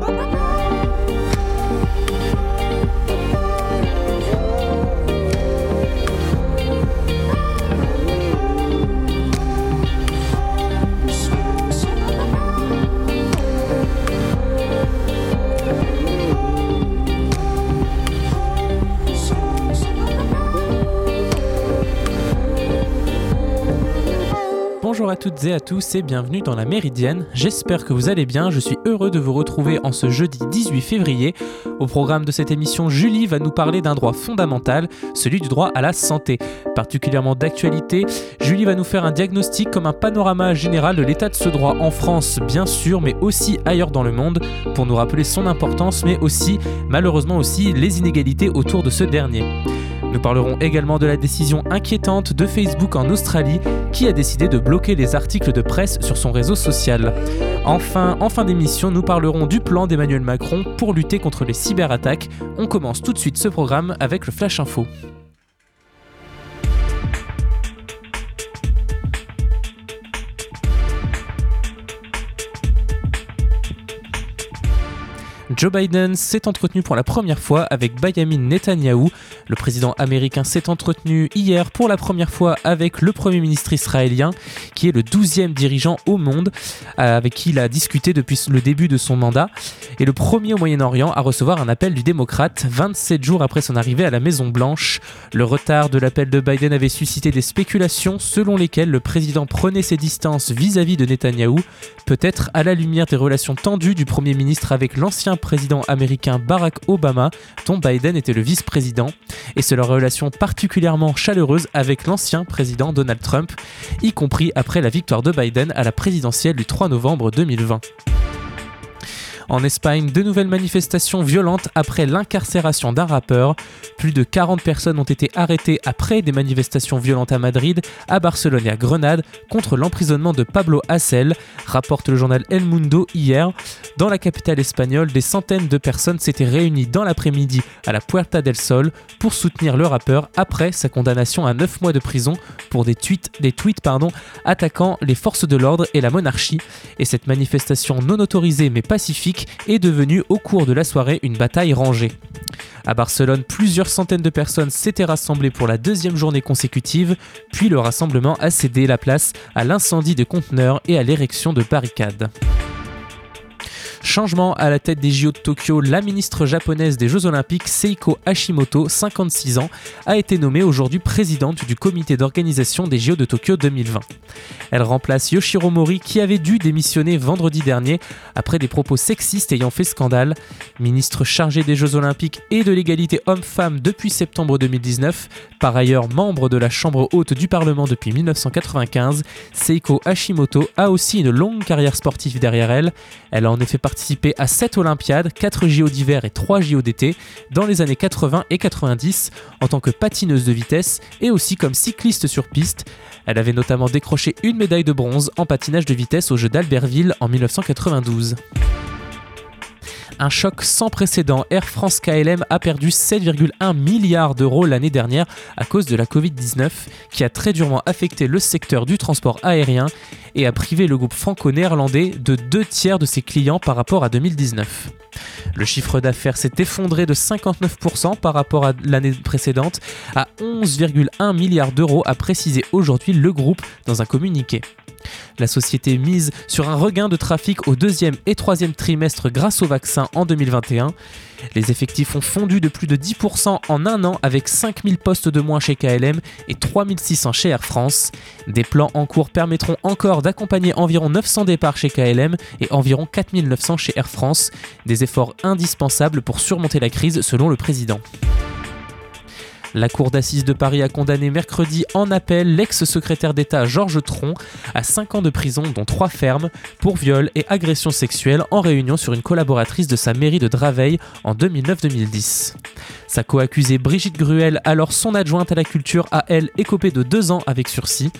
Bye-bye. Bonjour à toutes et à tous et bienvenue dans la Méridienne. J'espère que vous allez bien. Je suis heureux de vous retrouver en ce jeudi 18 février. Au programme de cette émission, Julie va nous parler d'un droit fondamental, celui du droit à la santé. Particulièrement d'actualité, Julie va nous faire un diagnostic comme un panorama général de l'état de ce droit en France, bien sûr, mais aussi ailleurs dans le monde, pour nous rappeler son importance, mais aussi, malheureusement aussi, les inégalités autour de ce dernier. Nous parlerons également de la décision inquiétante de Facebook en Australie qui a décidé de bloquer les articles de presse sur son réseau social. Enfin, en fin d'émission, nous parlerons du plan d'Emmanuel Macron pour lutter contre les cyberattaques. On commence tout de suite ce programme avec le Flash Info. Joe Biden s'est entretenu pour la première fois avec Benjamin Netanyahu. Le président américain s'est entretenu hier pour la première fois avec le premier ministre israélien, qui est le 12e dirigeant au monde, euh, avec qui il a discuté depuis le début de son mandat, et le premier au Moyen-Orient à recevoir un appel du démocrate 27 jours après son arrivée à la Maison-Blanche. Le retard de l'appel de Biden avait suscité des spéculations selon lesquelles le président prenait ses distances vis-à-vis de Netanyahu, peut-être à la lumière des relations tendues du premier ministre avec l'ancien président américain Barack Obama, dont Biden était le vice-président, et c'est leur relation particulièrement chaleureuse avec l'ancien président Donald Trump, y compris après la victoire de Biden à la présidentielle du 3 novembre 2020. En Espagne, de nouvelles manifestations violentes après l'incarcération d'un rappeur. Plus de 40 personnes ont été arrêtées après des manifestations violentes à Madrid, à Barcelone et à Grenade contre l'emprisonnement de Pablo Hasél, rapporte le journal El Mundo hier. Dans la capitale espagnole, des centaines de personnes s'étaient réunies dans l'après-midi à la Puerta del Sol pour soutenir le rappeur après sa condamnation à 9 mois de prison pour des tweets, des tweets pardon, attaquant les forces de l'ordre et la monarchie. Et cette manifestation non autorisée mais pacifique est devenue au cours de la soirée une bataille rangée. À Barcelone, plusieurs centaines de personnes s'étaient rassemblées pour la deuxième journée consécutive, puis le rassemblement a cédé la place à l'incendie de conteneurs et à l'érection de barricades. Changement à la tête des JO de Tokyo, la ministre japonaise des Jeux Olympiques Seiko Hashimoto, 56 ans, a été nommée aujourd'hui présidente du comité d'organisation des JO de Tokyo 2020. Elle remplace Yoshiro Mori qui avait dû démissionner vendredi dernier après des propos sexistes ayant fait scandale. Ministre chargée des Jeux Olympiques et de l'égalité homme-femme depuis septembre 2019, par ailleurs membre de la Chambre haute du Parlement depuis 1995, Seiko Hashimoto a aussi une longue carrière sportive derrière elle. Elle a en effet participé à 7 Olympiades, 4 JO d'hiver et 3 JO d'été dans les années 80 et 90 en tant que patineuse de vitesse et aussi comme cycliste sur piste. Elle avait notamment décroché une médaille de bronze en patinage de vitesse aux Jeux d'Albertville en 1992. Un choc sans précédent. Air France KLM a perdu 7,1 milliards d'euros l'année dernière à cause de la Covid-19 qui a très durement affecté le secteur du transport aérien et a privé le groupe franco-néerlandais de deux tiers de ses clients par rapport à 2019. Le chiffre d'affaires s'est effondré de 59% par rapport à l'année précédente à 11,1 milliards d'euros, a précisé aujourd'hui le groupe dans un communiqué. La société mise sur un regain de trafic au deuxième et troisième trimestre grâce au vaccin en 2021. Les effectifs ont fondu de plus de 10% en un an avec 5000 postes de moins chez KLM et 3600 chez Air France. Des plans en cours permettront encore d'accompagner environ 900 départs chez KLM et environ 4900 chez Air France. Des efforts indispensables pour surmonter la crise selon le président. La Cour d'assises de Paris a condamné mercredi en appel l'ex-secrétaire d'État Georges Tron à 5 ans de prison, dont 3 fermes, pour viol et agression sexuelle en réunion sur une collaboratrice de sa mairie de Draveil en 2009-2010. Sa co-accusée Brigitte Gruel, alors son adjointe à la culture, a elle écopé de 2 ans avec sursis.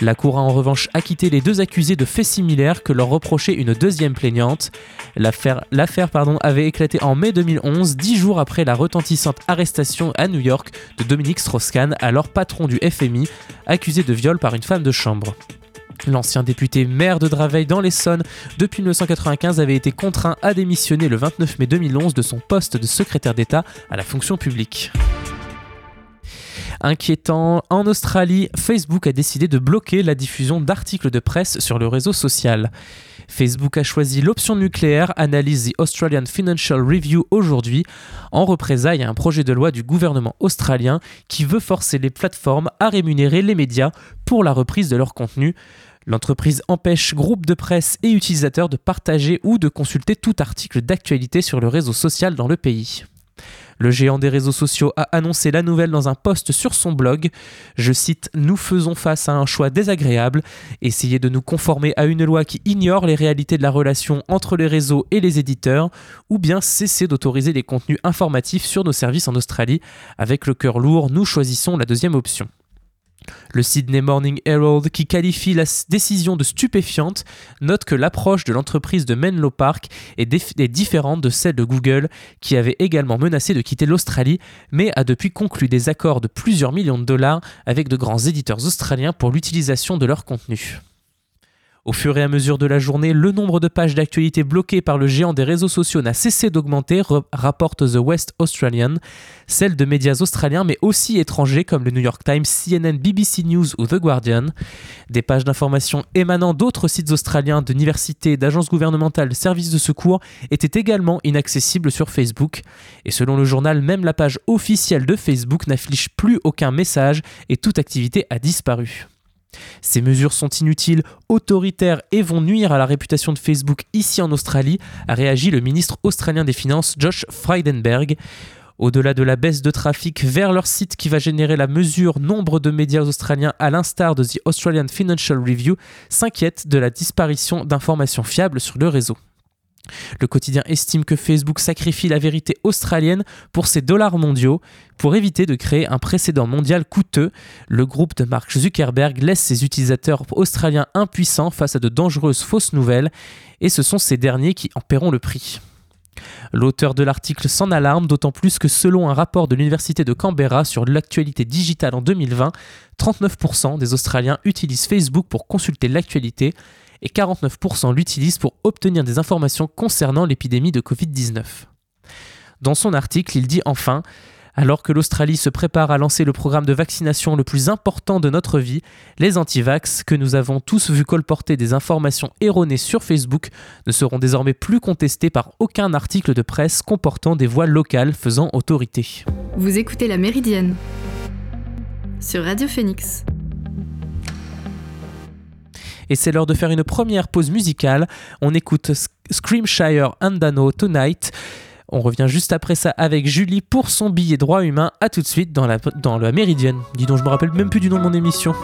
La Cour a en revanche acquitté les deux accusés de faits similaires que leur reprochait une deuxième plaignante. L'affaire avait éclaté en mai 2011, dix jours après la retentissante arrestation à New York de Dominique Strauss-Kahn, alors patron du FMI, accusé de viol par une femme de chambre. L'ancien député maire de Draveil dans l'Essonne depuis 1995 avait été contraint à démissionner le 29 mai 2011 de son poste de secrétaire d'État à la fonction publique. Inquiétant, en Australie, Facebook a décidé de bloquer la diffusion d'articles de presse sur le réseau social. Facebook a choisi l'option nucléaire, analyse The Australian Financial Review aujourd'hui, en représailles à un projet de loi du gouvernement australien qui veut forcer les plateformes à rémunérer les médias pour la reprise de leur contenu. L'entreprise empêche groupes de presse et utilisateurs de partager ou de consulter tout article d'actualité sur le réseau social dans le pays. Le géant des réseaux sociaux a annoncé la nouvelle dans un post sur son blog. Je cite Nous faisons face à un choix désagréable, essayer de nous conformer à une loi qui ignore les réalités de la relation entre les réseaux et les éditeurs, ou bien cesser d'autoriser les contenus informatifs sur nos services en Australie. Avec le cœur lourd, nous choisissons la deuxième option. Le Sydney Morning Herald, qui qualifie la décision de stupéfiante, note que l'approche de l'entreprise de Menlo Park est, différente de celle de Google, qui avait également menacé de quitter l'Australie, mais a depuis conclu des accords de plusieurs millions de dollars avec de grands éditeurs australiens pour l'utilisation de leur contenu. Au fur et à mesure de la journée, le nombre de pages d'actualité bloquées par le géant des réseaux sociaux n'a cessé d'augmenter, rapporte The West Australian, celle de médias australiens mais aussi étrangers comme le New York Times, CNN, BBC News ou The Guardian. Des pages d'information émanant d'autres sites australiens, d'universités, d'agences gouvernementales, de services de secours étaient également inaccessibles sur Facebook. Et selon le journal, même la page officielle de Facebook n'affiche plus aucun message et toute activité a disparu. Ces mesures sont inutiles, autoritaires et vont nuire à la réputation de Facebook ici en Australie, a réagi le ministre australien des Finances Josh Frydenberg. Au-delà de la baisse de trafic vers leur site qui va générer la mesure, nombre de médias australiens, à l'instar de The Australian Financial Review, s'inquiètent de la disparition d'informations fiables sur le réseau. Le quotidien estime que Facebook sacrifie la vérité australienne pour ses dollars mondiaux. Pour éviter de créer un précédent mondial coûteux, le groupe de Mark Zuckerberg laisse ses utilisateurs australiens impuissants face à de dangereuses fausses nouvelles, et ce sont ces derniers qui en paieront le prix. L'auteur de l'article s'en alarme, d'autant plus que selon un rapport de l'Université de Canberra sur l'actualité digitale en 2020, 39% des Australiens utilisent Facebook pour consulter l'actualité, et 49% l'utilisent pour obtenir des informations concernant l'épidémie de Covid-19. Dans son article, il dit enfin alors que l'Australie se prépare à lancer le programme de vaccination le plus important de notre vie, les antivax, que nous avons tous vu colporter des informations erronées sur Facebook, ne seront désormais plus contestés par aucun article de presse comportant des voix locales faisant autorité. Vous écoutez La Méridienne sur Radio Phoenix. Et c'est l'heure de faire une première pause musicale. On écoute Screamshire Andano Tonight. On revient juste après ça avec Julie pour son billet droit humain. A tout de suite dans la, dans la Méridienne. Dis donc, je me rappelle même plus du nom de mon émission.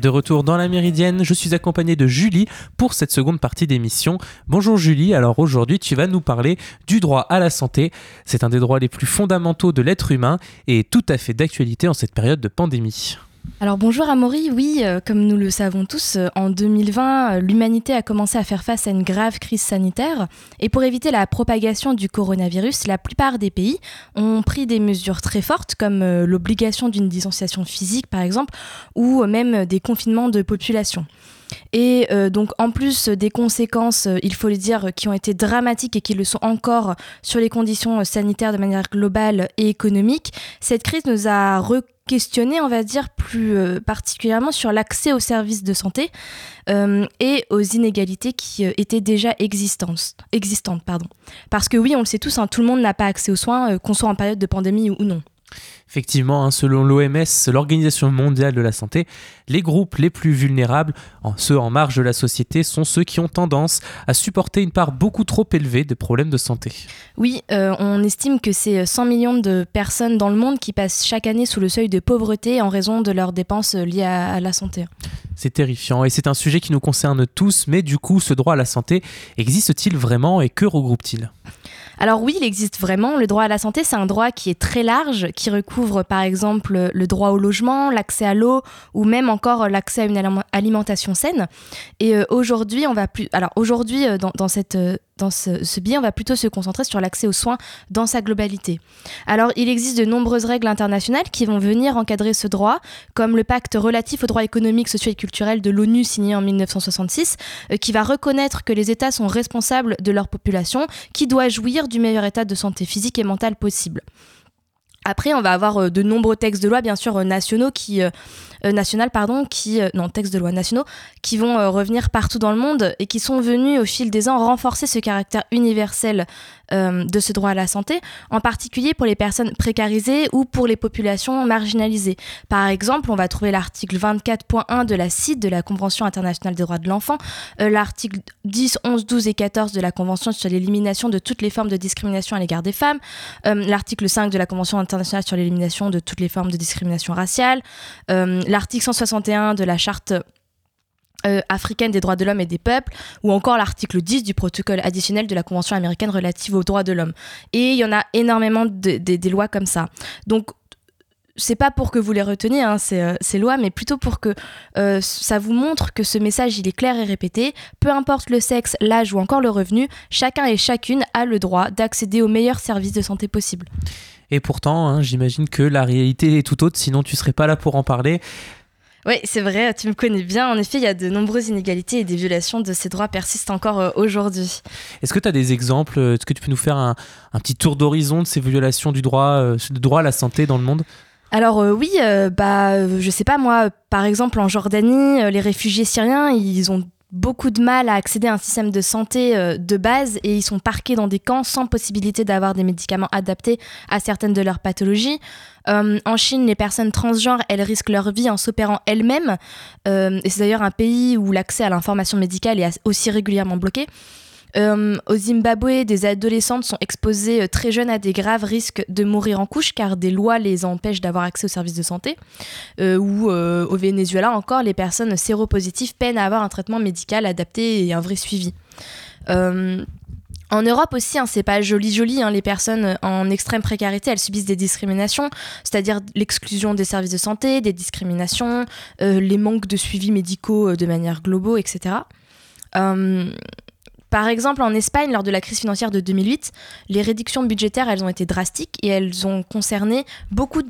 De retour dans la Méridienne, je suis accompagné de Julie pour cette seconde partie d'émission. Bonjour Julie, alors aujourd'hui tu vas nous parler du droit à la santé. C'est un des droits les plus fondamentaux de l'être humain et tout à fait d'actualité en cette période de pandémie. Alors bonjour Amaury, oui, euh, comme nous le savons tous, euh, en 2020, euh, l'humanité a commencé à faire face à une grave crise sanitaire et pour éviter la propagation du coronavirus, la plupart des pays ont pris des mesures très fortes comme l'obligation d'une distanciation physique par exemple ou même des confinements de population. Et donc en plus des conséquences, il faut le dire, qui ont été dramatiques et qui le sont encore sur les conditions sanitaires de manière globale et économique, cette crise nous a questionner, on va dire, plus euh, particulièrement sur l'accès aux services de santé euh, et aux inégalités qui euh, étaient déjà existantes. existantes pardon. Parce que oui, on le sait tous, hein, tout le monde n'a pas accès aux soins, qu'on soit en période de pandémie ou non. Effectivement, hein, selon l'OMS, l'Organisation mondiale de la santé, les groupes les plus vulnérables, ceux en marge de la société, sont ceux qui ont tendance à supporter une part beaucoup trop élevée de problèmes de santé. Oui, euh, on estime que c'est 100 millions de personnes dans le monde qui passent chaque année sous le seuil de pauvreté en raison de leurs dépenses liées à la santé. C'est terrifiant et c'est un sujet qui nous concerne tous, mais du coup, ce droit à la santé existe-t-il vraiment et que regroupe-t-il? Alors oui, il existe vraiment. Le droit à la santé, c'est un droit qui est très large, qui recouvre par exemple le droit au logement, l'accès à l'eau ou même encore l'accès à une alimentation saine. Et euh, aujourd'hui, on va plus. Alors aujourd'hui, euh, dans, cette euh, dans ce, ce biais, on va plutôt se concentrer sur l'accès aux soins dans sa globalité. Alors, il existe de nombreuses règles internationales qui vont venir encadrer ce droit, comme le pacte relatif aux droits économiques, sociaux et culturels de l'ONU signé en 1966, euh, qui va reconnaître que les États sont responsables de leur population, qui doit jouir du meilleur état de santé physique et mentale possible. Après, on va avoir euh, de nombreux textes de loi, bien sûr, euh, nationaux qui, euh, national, pardon, qui, non, textes de loi nationaux, qui vont revenir partout dans le monde et qui sont venus au fil des ans renforcer ce caractère universel de ce droit à la santé, en particulier pour les personnes précarisées ou pour les populations marginalisées. Par exemple, on va trouver l'article 24.1 de la CID, de la Convention internationale des droits de l'enfant, l'article 10, 11, 12 et 14 de la Convention sur l'élimination de toutes les formes de discrimination à l'égard des femmes, l'article 5 de la Convention internationale sur l'élimination de toutes les formes de discrimination raciale, euh, l'article 161 de la charte euh, africaine des droits de l'homme et des peuples, ou encore l'article 10 du protocole additionnel de la Convention américaine relative aux droits de l'homme. Et il y en a énormément de, des lois comme ça. Donc c'est pas pour que vous les reteniez, hein, euh, ces, lois, mais plutôt pour que ça vous montre que ce message il est clair et répété. Peu importe le sexe, l'âge ou encore le revenu, chacun et chacune a le droit d'accéder aux meilleurs services de santé possibles. Et pourtant, hein, j'imagine que la réalité est tout autre, sinon tu serais pas là pour en parler. Oui, c'est vrai, tu me connais bien. En effet, il y a de nombreuses inégalités et des violations de ces droits persistent encore euh, aujourd'hui. Est-ce que tu as des exemples Est-ce que tu peux nous faire un, petit tour d'horizon de ces violations du droit, euh, du droit à la santé dans le monde? Alors euh, oui, bah je sais pas moi, par exemple en Jordanie, les réfugiés syriens, ils ont beaucoup de mal à accéder à un système de santé euh, de base et ils sont parqués dans des camps sans possibilité d'avoir des médicaments adaptés à certaines de leurs pathologies. Euh, en Chine, les personnes transgenres, elles risquent leur vie en s'opérant elles-mêmes. Euh, et c'est d'ailleurs un pays où l'accès à l'information médicale est aussi régulièrement bloqué. Euh, au Zimbabwe, des adolescentes sont exposées euh, très jeunes à des graves risques de mourir en couche car des lois les empêchent d'avoir accès aux services de santé. Euh, ou au Venezuela encore, les personnes séropositives peinent à avoir un traitement médical adapté et un vrai suivi. En Europe aussi, hein, c'est pas joli joli, hein, les personnes en extrême précarité, elles subissent des discriminations, c'est-à-dire l'exclusion des services de santé, des discriminations, les manques de suivi médicaux de manière globaux, etc. Par exemple, en Espagne, lors de la crise financière de 2008, les réductions budgétaires, elles ont été drastiques et elles ont concerné beaucoup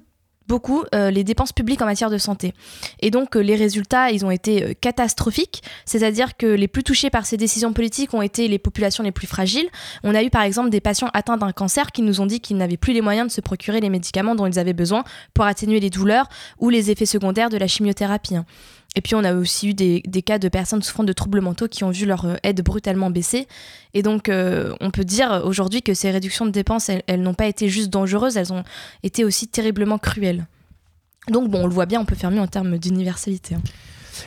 beaucoup euh, les dépenses publiques en matière de santé. Et donc euh, les résultats, ils ont été euh, catastrophiques, c'est-à-dire que les plus touchés par ces décisions politiques ont été les populations les plus fragiles. On a eu par exemple des patients atteints d'un cancer qui nous ont dit qu'ils n'avaient plus les moyens de se procurer les médicaments dont ils avaient besoin pour atténuer les douleurs ou les effets secondaires de la chimiothérapie. Et puis on a aussi eu des, cas de personnes souffrant de troubles mentaux qui ont vu leur euh, aide brutalement baisser. Et donc euh, on peut dire aujourd'hui que ces réductions de dépenses, elles, n'ont pas été juste dangereuses, elles ont été aussi terriblement cruelles. Donc bon, on le voit bien, on peut faire mieux en termes d'universalité. Hein.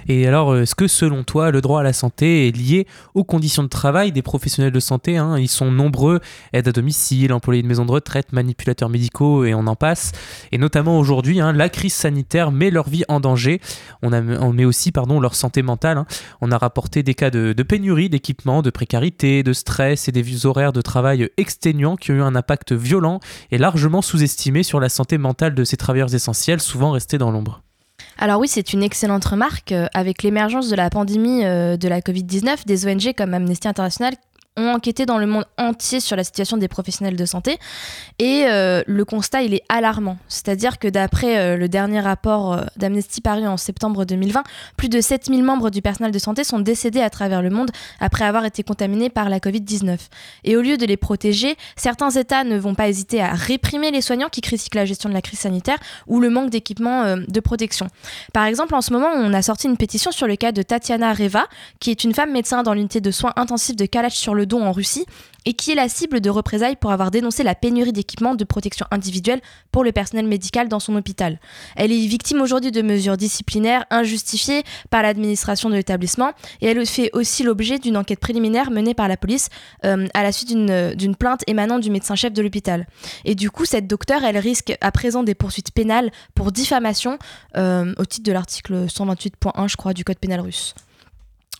Et alors, est-ce que selon toi, le droit à la santé est lié aux conditions de travail des professionnels de santé hein? Ils sont nombreux, aides à domicile, employés de maisons de retraite, manipulateurs médicaux et on en passe. Et notamment aujourd'hui, hein, la crise sanitaire met leur vie en danger. On, a, met aussi pardon, leur santé mentale. Hein. On a rapporté des cas de, de pénurie d'équipements, de précarité, de stress et des horaires de travail exténuants qui ont eu un impact violent et largement sous-estimé sur la santé mentale de ces travailleurs essentiels, souvent restés dans l'ombre. Alors oui, c'est une excellente remarque. Euh, avec l'émergence de la pandémie euh, de la Covid-19, des ONG comme Amnesty International ont enquêté dans le monde entier sur la situation des professionnels de santé et euh, le constat il est alarmant. C'est-à-dire que d'après euh, le dernier rapport euh, d'Amnesty paru en septembre 2020, plus de 7000 membres du personnel de santé sont décédés à travers le monde après avoir été contaminés par la Covid-19. Et au lieu de les protéger, certains États ne vont pas hésiter à réprimer les soignants qui critiquent la gestion de la crise sanitaire ou le manque d'équipements de protection. Par exemple, en ce moment, on a sorti une pétition sur le cas de Tatiana Reva, qui est une femme médecin dans l'unité de soins intensifs de Kalach sur le don en Russie et qui est la cible de représailles pour avoir dénoncé la pénurie d'équipements de protection individuelle pour le personnel médical dans son hôpital. Elle est victime aujourd'hui de mesures disciplinaires injustifiées par l'administration de l'établissement et elle fait aussi l'objet d'une enquête préliminaire menée par la police euh, à la suite d'une plainte émanant du médecin-chef de l'hôpital. Et du coup, cette docteure, elle risque à présent des poursuites pénales pour diffamation euh, au titre de l'article 128.1, je crois, du Code pénal russe.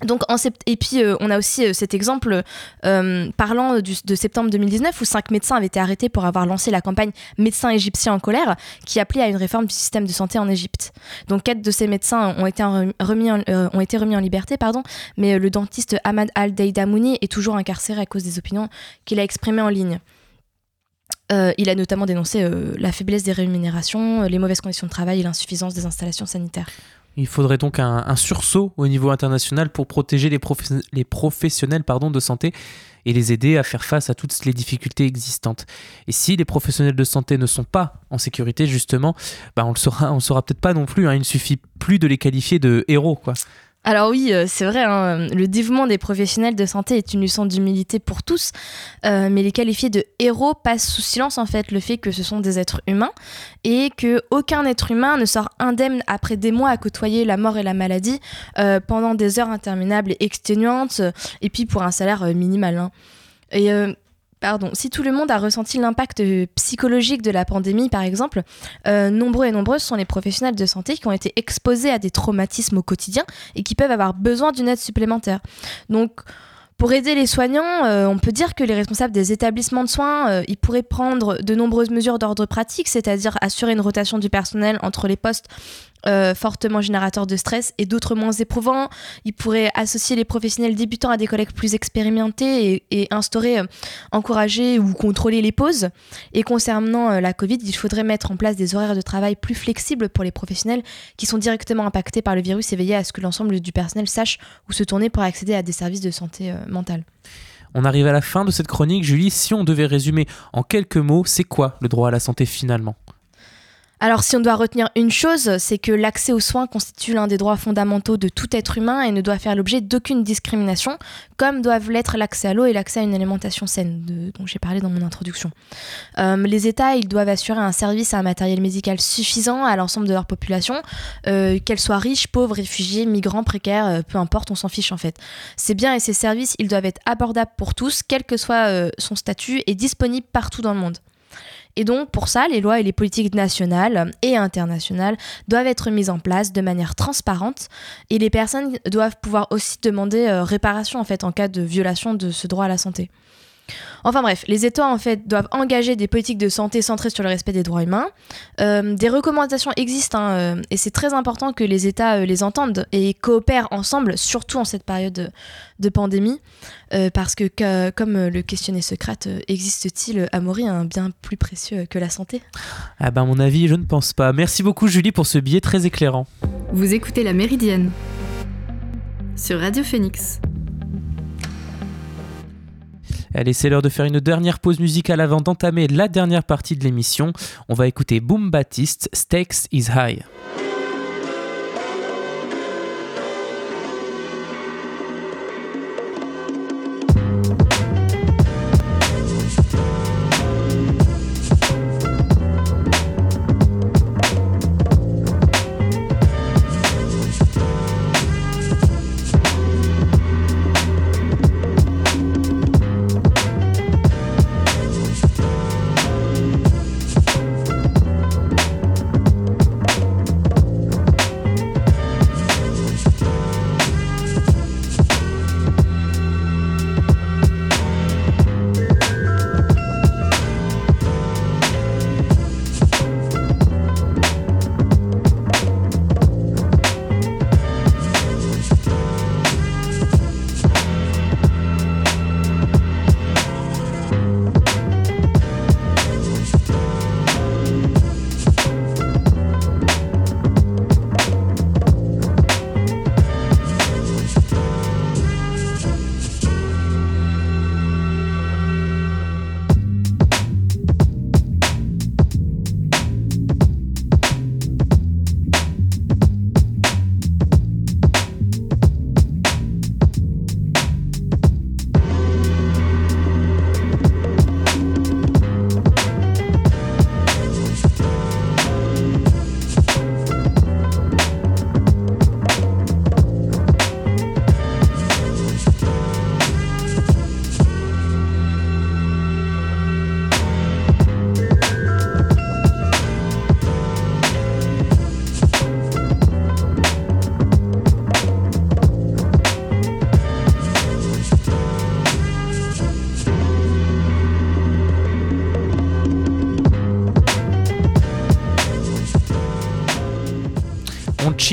Donc en et puis euh, on a aussi euh, cet exemple euh, parlant de septembre 2019 où cinq médecins avaient été arrêtés pour avoir lancé la campagne Médecins égyptiens en colère qui appelait à une réforme du système de santé en Égypte. Donc quatre de ces médecins ont été remis en, ont été remis en liberté, pardon, mais le dentiste Ahmad Al-Deidamouni est toujours incarcéré à cause des opinions qu'il a exprimées en ligne. il a notamment dénoncé la faiblesse des rémunérations, les mauvaises conditions de travail et l'insuffisance des installations sanitaires. Il faudrait donc un, sursaut au niveau international pour protéger les, professionnels pardon, de santé et les aider à faire face à toutes les difficultés existantes. Et si les professionnels de santé ne sont pas en sécurité, justement, bah on le saura, on le saura peut-être pas non plus. Hein. il ne suffit plus de les qualifier de héros, quoi. Alors oui, euh, c'est vrai, hein, le dévouement des professionnels de santé est une leçon d'humilité pour tous, euh, mais les qualifier de héros passe sous silence en fait le fait que ce sont des êtres humains et que aucun être humain ne sort indemne après des mois à côtoyer la mort et la maladie euh, pendant des heures interminables et exténuantes et puis pour un salaire minimal. Hein. Pardon. Si tout le monde a ressenti l'impact psychologique de la pandémie, par exemple, euh, nombreux et nombreuses sont les professionnels de santé qui ont été exposés à des traumatismes au quotidien et qui peuvent avoir besoin d'une aide supplémentaire. Donc, pour aider les soignants, euh, on peut dire que les responsables des établissements de soins, euh, ils pourraient prendre de nombreuses mesures d'ordre pratique, c'est-à-dire assurer une rotation du personnel entre les postes euh, fortement générateurs de stress et d'autres moins éprouvants. Ils pourraient associer les professionnels débutants à des collègues plus expérimentés et, instaurer, encourager ou contrôler les pauses. Et concernant la Covid, il faudrait mettre en place des horaires de travail plus flexibles pour les professionnels qui sont directement impactés par le virus et veiller à ce que l'ensemble du personnel sache où se tourner pour accéder à des services de santé mentale. On arrive à la fin de cette chronique. Julie, si on devait résumer en quelques mots, c'est quoi le droit à la santé finalement? Alors si on doit retenir une chose, c'est que l'accès aux soins constitue l'un des droits fondamentaux de tout être humain et ne doit faire l'objet d'aucune discrimination, comme doivent l'être l'accès à l'eau et l'accès à une alimentation saine, dont j'ai parlé dans mon introduction. Euh, les États, ils doivent assurer un service à un matériel médical suffisant à l'ensemble de leur population, euh, qu'elle soit riche, pauvre, réfugiée, migrants, précaires, euh, peu importe, on s'en fiche en fait. Ces biens et ces services, ils doivent être abordables pour tous, quel que soit son statut, et disponibles partout dans le monde. Et donc, pour ça, les lois et les politiques nationales et internationales doivent être mises en place de manière transparente et les personnes doivent pouvoir aussi demander euh, réparation en fait en cas de violation de ce droit à la santé. Enfin bref, les États en fait doivent engager des politiques de santé centrées sur le respect des droits humains. Euh, des recommandations existent hein, euh, et c'est très important que les États euh, les entendent et coopèrent ensemble, surtout en cette période de, pandémie, parce que, comme le questionnait Socrate, existe-t-il à mourir un bien plus précieux que la santé? Ah ben à mon avis, je ne pense pas. Merci beaucoup Julie pour ce billet très éclairant. Vous écoutez La Méridienne sur Radio Phoenix. Allez, c'est l'heure de faire une dernière pause musicale avant d'entamer la dernière partie de l'émission. On va écouter Boom Baptiste, Stakes is High.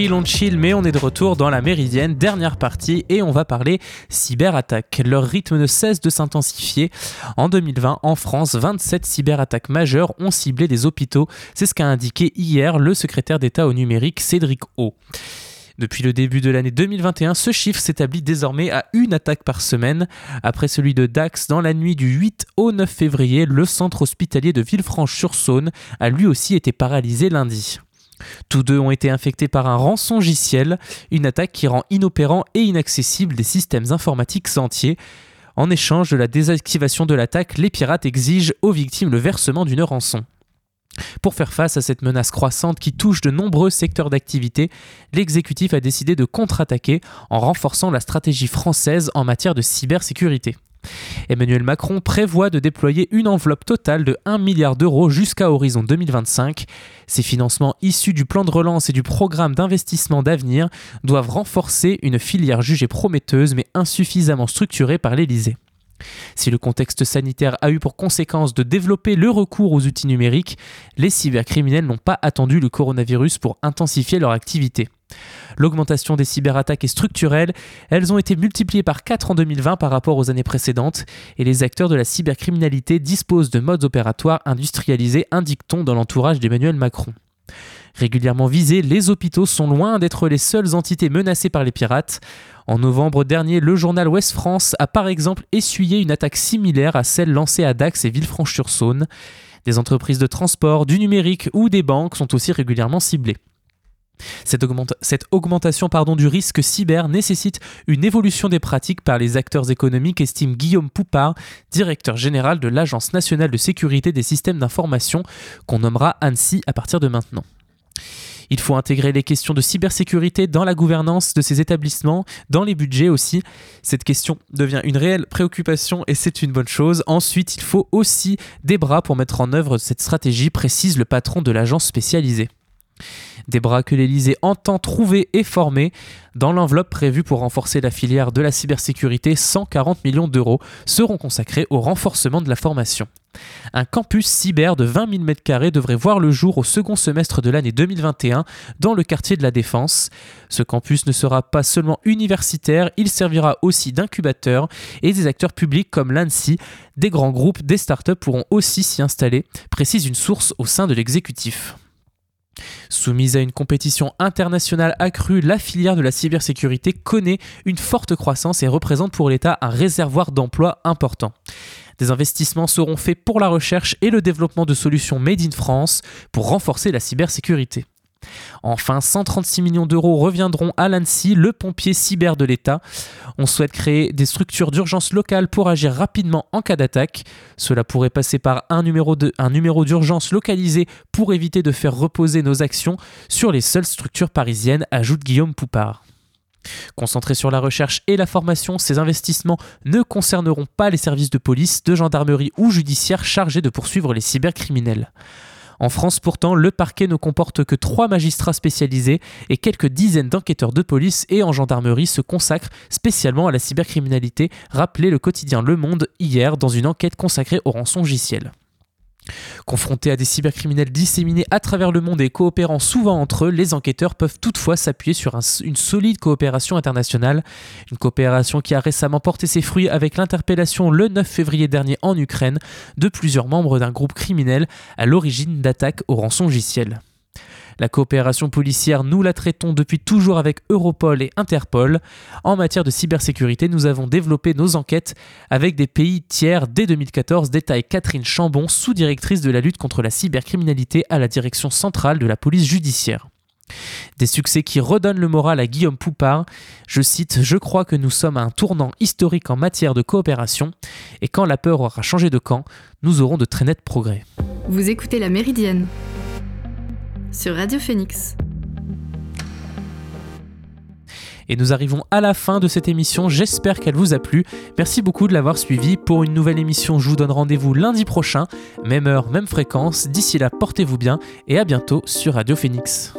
Chill, on chill, mais on est de retour dans la méridienne, dernière partie, et on va parler cyberattaques. Leur rythme ne cesse de s'intensifier. En 2020, en France, 27 cyberattaques majeures ont ciblé des hôpitaux. C'est ce qu'a indiqué hier le secrétaire d'État au numérique, Cédric O. Depuis le début de l'année 2021, ce chiffre s'établit désormais à une attaque par semaine. Après celui de Dax dans la nuit du 8 au 9 février, le centre hospitalier de Villefranche-sur-Saône a lui aussi été paralysé lundi. Tous deux ont été infectés par un rançongiciel, une attaque qui rend inopérants et inaccessibles des systèmes informatiques entiers. En échange de la désactivation de l'attaque, les pirates exigent aux victimes le versement d'une rançon. Pour faire face à cette menace croissante qui touche de nombreux secteurs d'activité, l'exécutif a décidé de contre-attaquer en renforçant la stratégie française en matière de cybersécurité. Emmanuel Macron prévoit de déployer une enveloppe totale de 1 milliard d'euros jusqu'à horizon 2025. Ces financements issus du plan de relance et du programme d'investissement d'avenir doivent renforcer une filière jugée prometteuse mais insuffisamment structurée par l'Élysée. Si le contexte sanitaire a eu pour conséquence de développer le recours aux outils numériques, les cybercriminels n'ont pas attendu le coronavirus pour intensifier leur activité. L'augmentation des cyberattaques est structurelle, elles ont été multipliées par 4 en 2020 par rapport aux années précédentes, et les acteurs de la cybercriminalité disposent de modes opératoires industrialisés, indique-t-on dans l'entourage d'Emmanuel Macron. Régulièrement visés, les hôpitaux sont loin d'être les seules entités menacées par les pirates. En novembre dernier, le journal Ouest France a par exemple essuyé une attaque similaire à celle lancée à Dax et Villefranche-sur-Saône. Des entreprises de transport, du numérique ou des banques sont aussi régulièrement ciblées. Cette, augmentation du risque cyber nécessite une évolution des pratiques par les acteurs économiques, estime Guillaume Poupard, directeur général de l'Agence nationale de sécurité des systèmes d'information, qu'on nommera ANSI à partir de maintenant. Il faut intégrer les questions de cybersécurité dans la gouvernance de ces établissements, dans les budgets aussi. Cette question devient une réelle préoccupation et c'est une bonne chose. Ensuite, il faut aussi des bras pour mettre en œuvre cette stratégie, précise le patron de l'agence spécialisée. Des bras que l'Elysée entend trouver et former. Dans l'enveloppe prévue pour renforcer la filière de la cybersécurité, 140 millions d'euros seront consacrés au renforcement de la formation. Un campus cyber de 20 000 m2 devrait voir le jour au second semestre de l'année 2021 dans le quartier de la Défense. Ce campus ne sera pas seulement universitaire, il servira aussi d'incubateur et des acteurs publics comme l'ANSI, des grands groupes, des startups pourront aussi s'y installer, précise une source au sein de l'exécutif. Soumise à une compétition internationale accrue, la filière de la cybersécurité connaît une forte croissance et représente pour l'État un réservoir d'emplois important. Des investissements seront faits pour la recherche et le développement de solutions made in France pour renforcer la cybersécurité. Enfin, 136 millions d'euros reviendront à l'ANSI, le pompier cyber de l'État. On souhaite créer des structures d'urgence locales pour agir rapidement en cas d'attaque. Cela pourrait passer par un numéro, d'urgence localisé pour éviter de faire reposer nos actions sur les seules structures parisiennes, ajoute Guillaume Poupard. Concentrés sur la recherche et la formation, ces investissements ne concerneront pas les services de police, de gendarmerie ou judiciaire chargés de poursuivre les cybercriminels. En France, pourtant, le parquet ne comporte que trois magistrats spécialisés et quelques dizaines d'enquêteurs de police et en gendarmerie se consacrent spécialement à la cybercriminalité, rappelait le quotidien Le Monde hier dans une enquête consacrée au rançongiciel. Confrontés à des cybercriminels disséminés à travers le monde et coopérant souvent entre eux, les enquêteurs peuvent toutefois s'appuyer sur une solide coopération internationale. Une coopération qui a récemment porté ses fruits avec l'interpellation le 9 février dernier en Ukraine de plusieurs membres d'un groupe criminel à l'origine d'attaques au rançongiciel. La coopération policière, nous la traitons depuis toujours avec Europol et Interpol. En matière de cybersécurité, nous avons développé nos enquêtes avec des pays tiers dès 2014, détaille Catherine Chambon, sous-directrice de la lutte contre la cybercriminalité à la direction centrale de la police judiciaire. Des succès qui redonnent le moral à Guillaume Poupard. Je cite Je crois que nous sommes à un tournant historique en matière de coopération, et quand la peur aura changé de camp, nous aurons de très nets progrès. Vous écoutez La Méridienne sur Radio Phoenix. Et nous arrivons à la fin de cette émission, j'espère qu'elle vous a plu. Merci beaucoup de l'avoir suivi. Pour une nouvelle émission, je vous donne rendez-vous lundi prochain, même heure, même fréquence. D'ici là, portez-vous bien et à bientôt sur Radio Phoenix.